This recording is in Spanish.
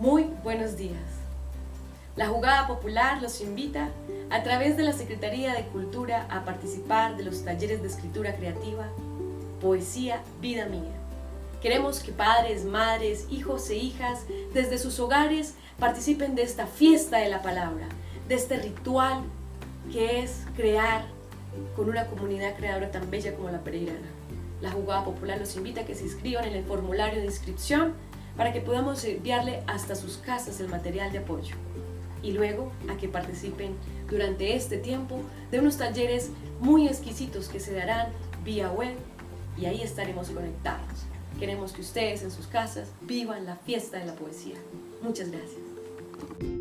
Muy buenos días. La Jugada Popular los invita a través de la Secretaría de Cultura a participar de los talleres de escritura creativa Poesía Vida Mía. Queremos que padres, madres, hijos e hijas desde sus hogares participen de esta fiesta de la palabra, de este ritual que es crear con una comunidad creadora tan bella como la peregrina. La Jugada Popular los invita a que se inscriban en el formulario de inscripción para que podamos enviarle hasta sus casas el material de apoyo. Y luego a que participen durante este tiempo de unos talleres muy exquisitos que se darán vía web y ahí estaremos conectados. Queremos que ustedes en sus casas vivan la fiesta de la poesía. Muchas gracias.